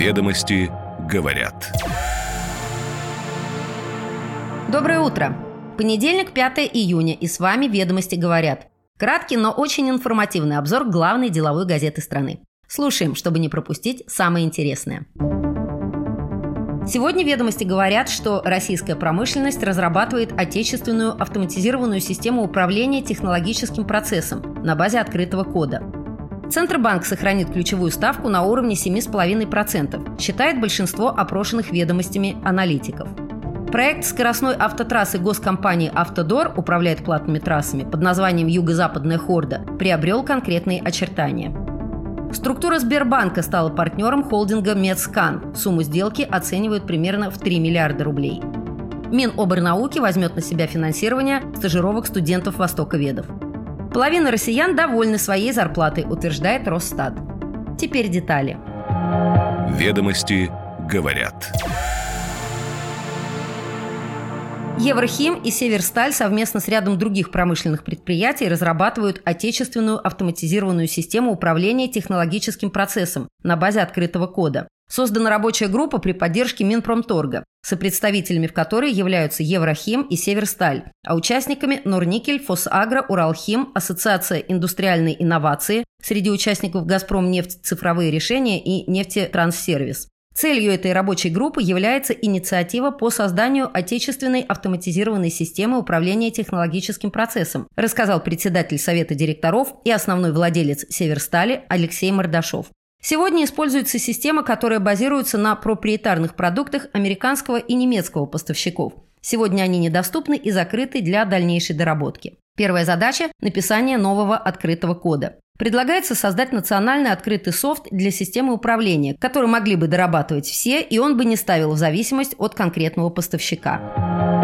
Ведомости говорят. Доброе утро. Понедельник, 5 июня, и с вами «Ведомости говорят». Краткий, но очень информативный обзор главной деловой газеты страны. Слушаем, чтобы не пропустить самое интересное. Сегодня ведомости говорят, что российская промышленность разрабатывает отечественную автоматизированную систему управления технологическим процессом на базе открытого кода. Центробанк сохранит ключевую ставку на уровне 7,5%, считает большинство опрошенных ведомостями аналитиков. Проект скоростной автотрассы госкомпании «Автодор» управляет платными трассами под названием «Юго-Западная Хорда» приобрел конкретные очертания. Структура Сбербанка стала партнером холдинга «Медскан». Сумму сделки оценивают примерно в 3 миллиарда рублей. Миноборнауки возьмет на себя финансирование стажировок студентов востоковедов. Половина россиян довольны своей зарплатой, утверждает Росстат. Теперь детали. Ведомости говорят. Еврохим и Северсталь совместно с рядом других промышленных предприятий разрабатывают отечественную автоматизированную систему управления технологическим процессом на базе открытого кода. Создана рабочая группа при поддержке Минпромторга, сопредставителями в которой являются Еврохим и Северсталь, а участниками Норникель, Фосагро, Уралхим, Ассоциация индустриальной инновации, среди участников «Газпром нефть цифровые решения» и «Нефтетранссервис». Целью этой рабочей группы является инициатива по созданию отечественной автоматизированной системы управления технологическим процессом, рассказал председатель Совета директоров и основной владелец Северстали Алексей Мордашов. Сегодня используется система, которая базируется на проприетарных продуктах американского и немецкого поставщиков. Сегодня они недоступны и закрыты для дальнейшей доработки. Первая задача – написание нового открытого кода. Предлагается создать национальный открытый софт для системы управления, который могли бы дорабатывать все, и он бы не ставил в зависимость от конкретного поставщика.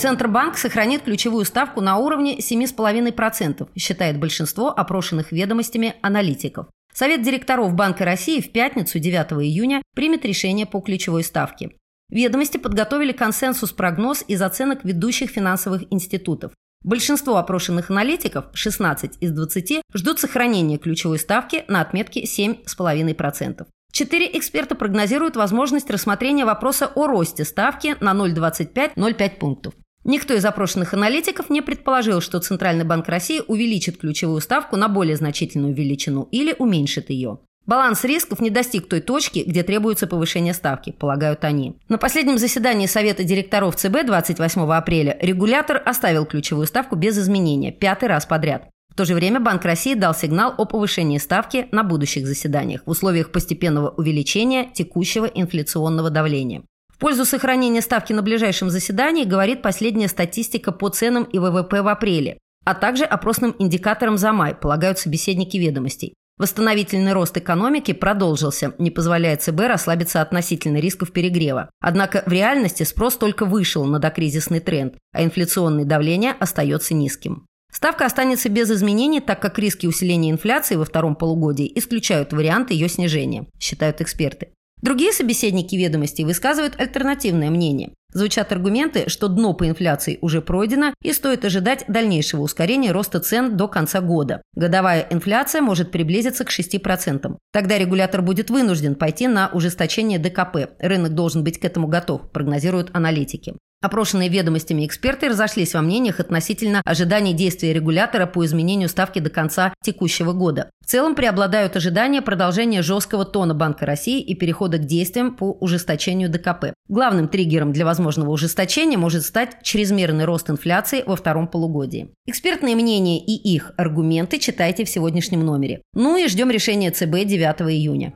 Центробанк сохранит ключевую ставку на уровне 7,5%, считает большинство опрошенных ведомостями аналитиков. Совет директоров Банка России в пятницу 9 июня примет решение по ключевой ставке. Ведомости подготовили консенсус-прогноз из оценок ведущих финансовых институтов. Большинство опрошенных аналитиков, 16 из 20, ждут сохранения ключевой ставки на отметке 7,5%. Четыре эксперта прогнозируют возможность рассмотрения вопроса о росте ставки на 0,25-0,5 пунктов. Никто из опрошенных аналитиков не предположил, что Центральный банк России увеличит ключевую ставку на более значительную величину или уменьшит ее. Баланс рисков не достиг той точки, где требуется повышение ставки, полагают они. На последнем заседании Совета директоров ЦБ 28 апреля регулятор оставил ключевую ставку без изменения, пятый раз подряд. В то же время Банк России дал сигнал о повышении ставки на будущих заседаниях в условиях постепенного увеличения текущего инфляционного давления. Пользу сохранения ставки на ближайшем заседании говорит последняя статистика по ценам и ВВП в апреле, а также опросным индикаторам за май, полагают собеседники ведомостей. Восстановительный рост экономики продолжился, не позволяя ЦБ расслабиться относительно рисков перегрева. Однако в реальности спрос только вышел на докризисный тренд, а инфляционное давление остается низким. Ставка останется без изменений, так как риски усиления инфляции во втором полугодии исключают вариант ее снижения, считают эксперты. Другие собеседники ведомостей высказывают альтернативное мнение. Звучат аргументы, что дно по инфляции уже пройдено и стоит ожидать дальнейшего ускорения роста цен до конца года. Годовая инфляция может приблизиться к 6%. Тогда регулятор будет вынужден пойти на ужесточение ДКП. Рынок должен быть к этому готов, прогнозируют аналитики. Опрошенные ведомостями эксперты разошлись во мнениях относительно ожиданий действия регулятора по изменению ставки до конца текущего года. В целом преобладают ожидания продолжения жесткого тона Банка России и перехода к действиям по ужесточению ДКП. Главным триггером для возможного ужесточения может стать чрезмерный рост инфляции во втором полугодии. Экспертные мнения и их аргументы читайте в сегодняшнем номере. Ну и ждем решения ЦБ 9 июня.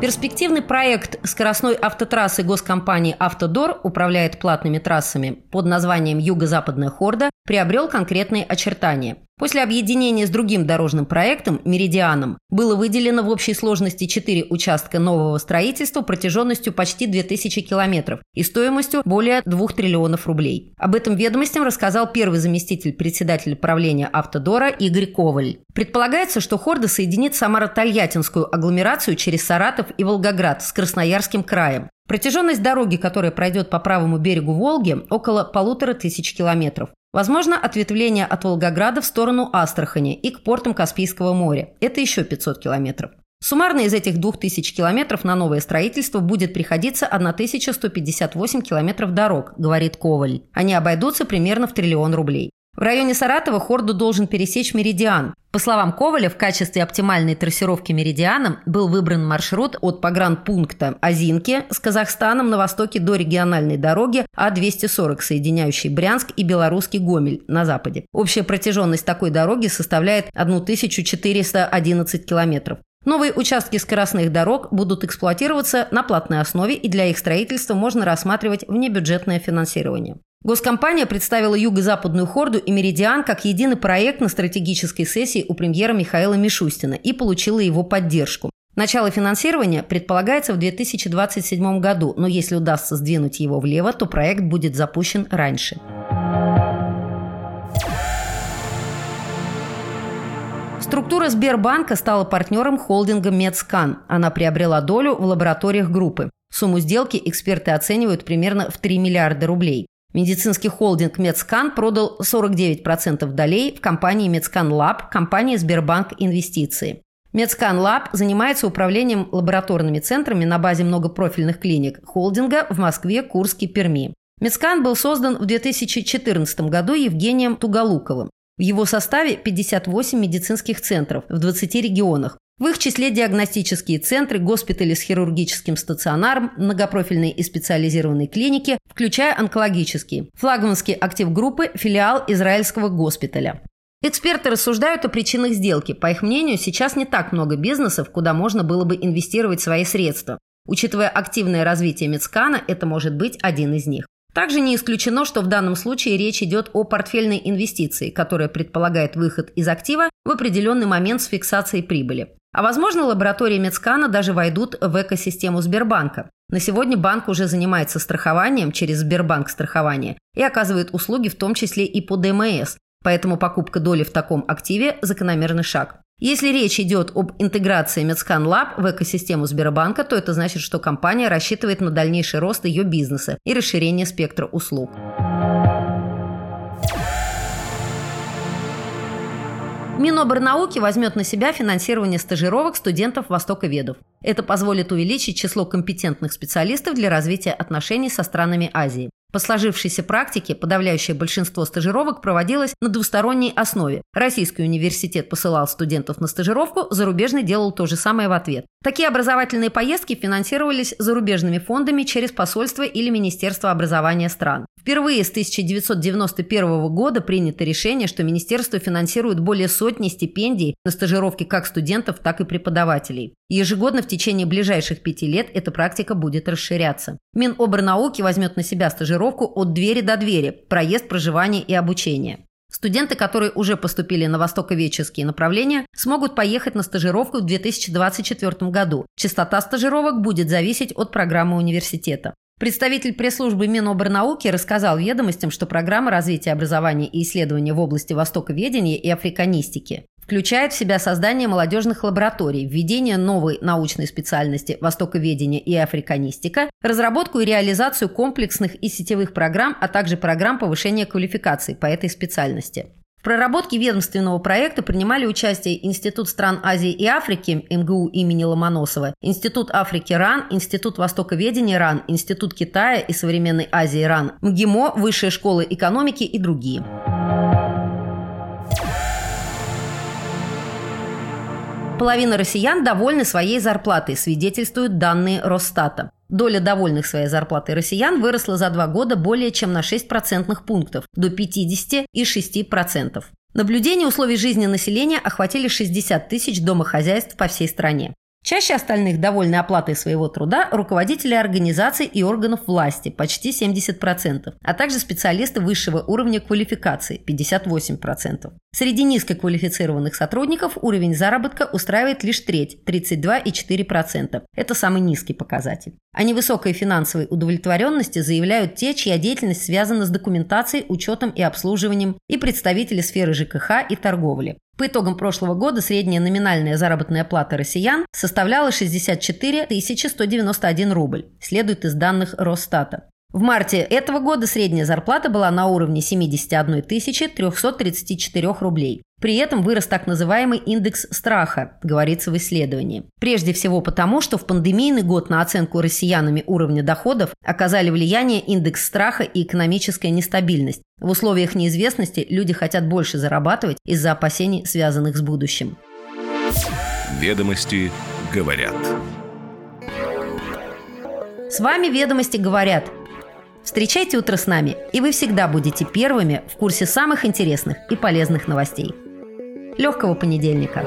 Перспективный проект скоростной автотрассы госкомпании «Автодор» управляет платными трассами под названием «Юго-Западная Хорда» приобрел конкретные очертания. После объединения с другим дорожным проектом «Меридианом» было выделено в общей сложности 4 участка нового строительства протяженностью почти 2000 километров и стоимостью более 2 триллионов рублей. Об этом ведомостям рассказал первый заместитель председателя правления «Автодора» Игорь Коваль. Предполагается, что Хорда соединит Самаро-Тольяттинскую агломерацию через Саратов и Волгоград с Красноярским краем. Протяженность дороги, которая пройдет по правому берегу Волги, около полутора тысяч километров. Возможно, ответвление от Волгограда в сторону Астрахани и к портам Каспийского моря. Это еще 500 километров. Суммарно из этих 2000 километров на новое строительство будет приходиться 1158 километров дорог, говорит Коваль. Они обойдутся примерно в триллион рублей. В районе Саратова Хорду должен пересечь Меридиан. По словам Коваля, в качестве оптимальной трассировки Меридианом был выбран маршрут от погранпункта Озинки с Казахстаном на востоке до региональной дороги А-240, соединяющей Брянск и белорусский Гомель на западе. Общая протяженность такой дороги составляет 1411 километров. Новые участки скоростных дорог будут эксплуатироваться на платной основе, и для их строительства можно рассматривать внебюджетное финансирование. Госкомпания представила Юго-Западную Хорду и Меридиан как единый проект на стратегической сессии у премьера Михаила Мишустина и получила его поддержку. Начало финансирования предполагается в 2027 году, но если удастся сдвинуть его влево, то проект будет запущен раньше. Структура Сбербанка стала партнером холдинга «Медскан». Она приобрела долю в лабораториях группы. Сумму сделки эксперты оценивают примерно в 3 миллиарда рублей. Медицинский холдинг «Медскан» продал 49% долей в компании «Медскан Лаб» компании «Сбербанк Инвестиции». «Медскан Лаб» занимается управлением лабораторными центрами на базе многопрофильных клиник холдинга в Москве, Курске, Перми. «Медскан» был создан в 2014 году Евгением Туголуковым. В его составе 58 медицинских центров в 20 регионах, в их числе диагностические центры, госпитали с хирургическим стационаром, многопрофильные и специализированные клиники, включая онкологические. Флагманский актив группы – филиал израильского госпиталя. Эксперты рассуждают о причинах сделки. По их мнению, сейчас не так много бизнесов, куда можно было бы инвестировать свои средства. Учитывая активное развитие Мецкана, это может быть один из них. Также не исключено, что в данном случае речь идет о портфельной инвестиции, которая предполагает выход из актива в определенный момент с фиксацией прибыли. А возможно, лаборатории Мецкана даже войдут в экосистему Сбербанка. На сегодня банк уже занимается страхованием через Сбербанк страхование и оказывает услуги в том числе и по ДМС, поэтому покупка доли в таком активе – закономерный шаг. Если речь идет об интеграции Мецкан Лаб в экосистему Сбербанка, то это значит, что компания рассчитывает на дальнейший рост ее бизнеса и расширение спектра услуг. Миноборнауки возьмет на себя финансирование стажировок студентов востоковедов. Это позволит увеличить число компетентных специалистов для развития отношений со странами Азии. По сложившейся практике подавляющее большинство стажировок проводилось на двусторонней основе. Российский университет посылал студентов на стажировку, зарубежный делал то же самое в ответ. Такие образовательные поездки финансировались зарубежными фондами через посольство или Министерство образования стран. Впервые с 1991 года принято решение, что министерство финансирует более сотни стипендий на стажировки как студентов, так и преподавателей. Ежегодно в течение ближайших пяти лет эта практика будет расширяться. Минобрнауки возьмет на себя стажировку от двери до двери, проезд, проживание и обучение. Студенты, которые уже поступили на востоковедческие направления, смогут поехать на стажировку в 2024 году. Частота стажировок будет зависеть от программы университета. Представитель пресс-службы Минобрнауки рассказал ведомостям, что программа развития образования и исследования в области востоковедения и африканистики включает в себя создание молодежных лабораторий, введение новой научной специальности востоковедения и африканистика, разработку и реализацию комплексных и сетевых программ, а также программ повышения квалификации по этой специальности. В проработке ведомственного проекта принимали участие Институт стран Азии и Африки МГУ имени Ломоносова, Институт Африки РАН, Институт Востоковедения РАН, Институт Китая и современной Азии РАН, МГИМО, Высшая школа экономики и другие. Половина россиян довольны своей зарплатой, свидетельствуют данные Росстата. Доля довольных своей зарплатой россиян выросла за два года более чем на 6 процентных пунктов – до 56%. Наблюдение условий жизни населения охватили 60 тысяч домохозяйств по всей стране. Чаще остальных довольны оплатой своего труда руководители организаций и органов власти – почти 70%, а также специалисты высшего уровня квалификации – 58%. Среди низкоквалифицированных сотрудников уровень заработка устраивает лишь треть – 32,4%. Это самый низкий показатель. О невысокой финансовой удовлетворенности заявляют те, чья деятельность связана с документацией, учетом и обслуживанием, и представители сферы ЖКХ и торговли. По итогам прошлого года средняя номинальная заработная плата россиян составляла 64 191 рубль, следует из данных Росстата. В марте этого года средняя зарплата была на уровне 71 334 рублей. При этом вырос так называемый индекс страха, говорится в исследовании. Прежде всего потому, что в пандемийный год на оценку россиянами уровня доходов оказали влияние индекс страха и экономическая нестабильность. В условиях неизвестности люди хотят больше зарабатывать из-за опасений, связанных с будущим. Ведомости говорят. С вами «Ведомости говорят» Встречайте утро с нами, и вы всегда будете первыми в курсе самых интересных и полезных новостей. Легкого понедельника!